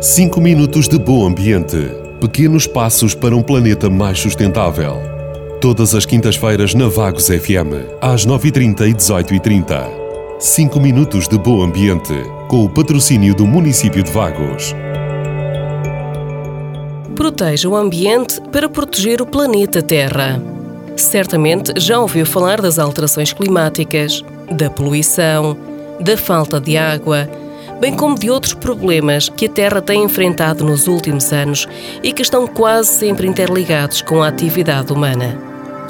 5 minutos de bom ambiente. Pequenos passos para um planeta mais sustentável. Todas as quintas-feiras na Vagos FM, às 9h30 e 18h30. 5 minutos de bom ambiente, com o patrocínio do município de Vagos. Proteja o ambiente para proteger o planeta Terra. Certamente já ouviu falar das alterações climáticas, da poluição, da falta de água, bem como de outros problemas que a Terra tem enfrentado nos últimos anos e que estão quase sempre interligados com a atividade humana.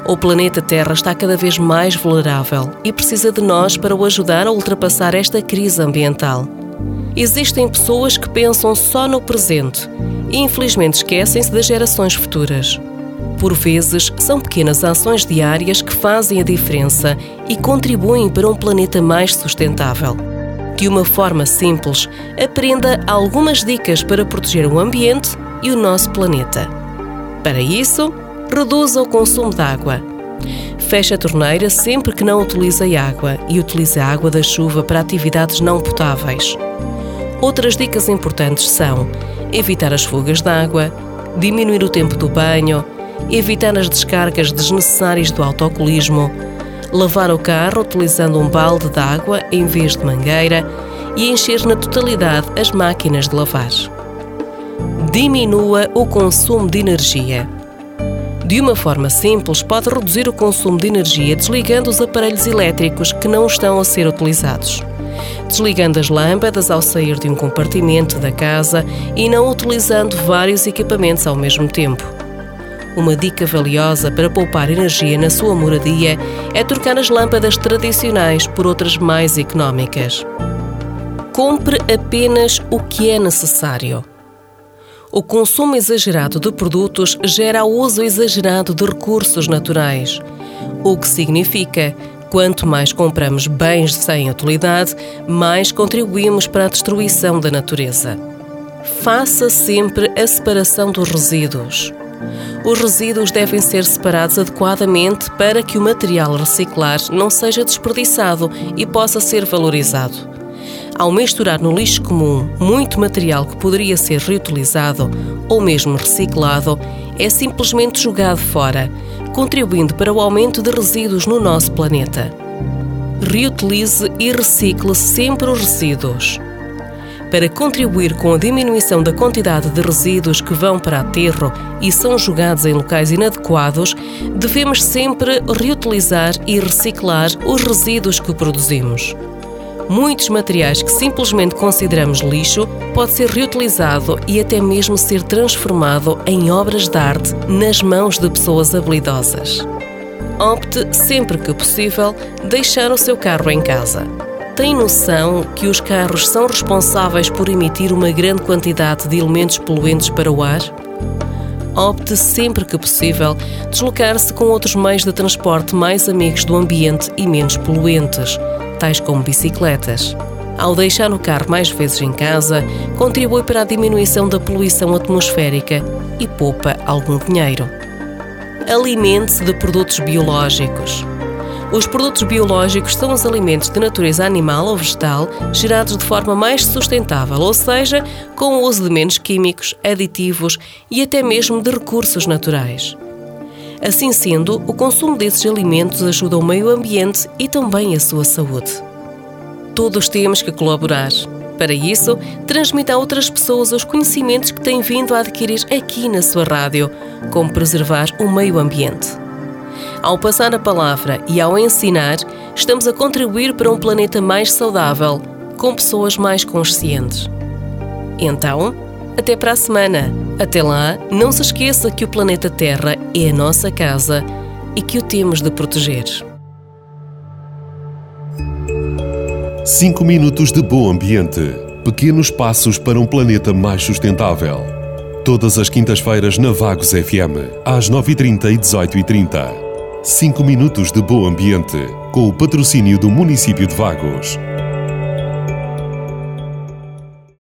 O planeta Terra está cada vez mais vulnerável e precisa de nós para o ajudar a ultrapassar esta crise ambiental. Existem pessoas que pensam só no presente e infelizmente esquecem-se das gerações futuras. Por vezes, são pequenas ações diárias que fazem a diferença e contribuem para um planeta mais sustentável. De uma forma simples, aprenda algumas dicas para proteger o ambiente e o nosso planeta. Para isso, reduza o consumo de água. Feche a torneira sempre que não utilize água e utilize a água da chuva para atividades não potáveis. Outras dicas importantes são evitar as fugas de água, diminuir o tempo do banho, evitar as descargas desnecessárias do autocolismo, lavar o carro utilizando um balde de água em vez de mangueira e encher na totalidade as máquinas de lavar. Diminua o consumo de energia. De uma forma simples, pode reduzir o consumo de energia desligando os aparelhos elétricos que não estão a ser utilizados desligando as lâmpadas ao sair de um compartimento da casa e não utilizando vários equipamentos ao mesmo tempo. Uma dica valiosa para poupar energia na sua moradia é trocar as lâmpadas tradicionais por outras mais económicas. Compre apenas o que é necessário. O consumo exagerado de produtos gera o uso exagerado de recursos naturais, o que significa Quanto mais compramos bens sem utilidade, mais contribuímos para a destruição da natureza. Faça sempre a separação dos resíduos. Os resíduos devem ser separados adequadamente para que o material reciclar não seja desperdiçado e possa ser valorizado. Ao misturar no lixo comum muito material que poderia ser reutilizado ou mesmo reciclado, é simplesmente jogado fora, contribuindo para o aumento de resíduos no nosso planeta. Reutilize e recicle sempre os resíduos. Para contribuir com a diminuição da quantidade de resíduos que vão para aterro e são jogados em locais inadequados, devemos sempre reutilizar e reciclar os resíduos que produzimos. Muitos materiais que simplesmente consideramos lixo pode ser reutilizado e até mesmo ser transformado em obras de arte nas mãos de pessoas habilidosas. Opte, sempre que possível, deixar o seu carro em casa. Tem noção que os carros são responsáveis por emitir uma grande quantidade de elementos poluentes para o ar? Opte sempre que possível deslocar-se com outros meios de transporte mais amigos do ambiente e menos poluentes tais como bicicletas. Ao deixar o carro mais vezes em casa, contribui para a diminuição da poluição atmosférica e poupa algum dinheiro. Alimente-se de produtos biológicos. Os produtos biológicos são os alimentos de natureza animal ou vegetal gerados de forma mais sustentável, ou seja, com o uso de menos químicos, aditivos e até mesmo de recursos naturais. Assim sendo, o consumo desses alimentos ajuda o meio ambiente e também a sua saúde. Todos temos que colaborar. Para isso, transmita a outras pessoas os conhecimentos que têm vindo a adquirir aqui na sua rádio, como preservar o meio ambiente. Ao passar a palavra e ao ensinar, estamos a contribuir para um planeta mais saudável, com pessoas mais conscientes. Então, até para a semana. Até lá, não se esqueça que o planeta Terra é a nossa casa e que o temos de proteger. 5 minutos de bom ambiente. Pequenos passos para um planeta mais sustentável. Todas as quintas-feiras na Vagos FM, às 9h30 e 18h30. 5 minutos de bom ambiente, com o patrocínio do município de Vagos.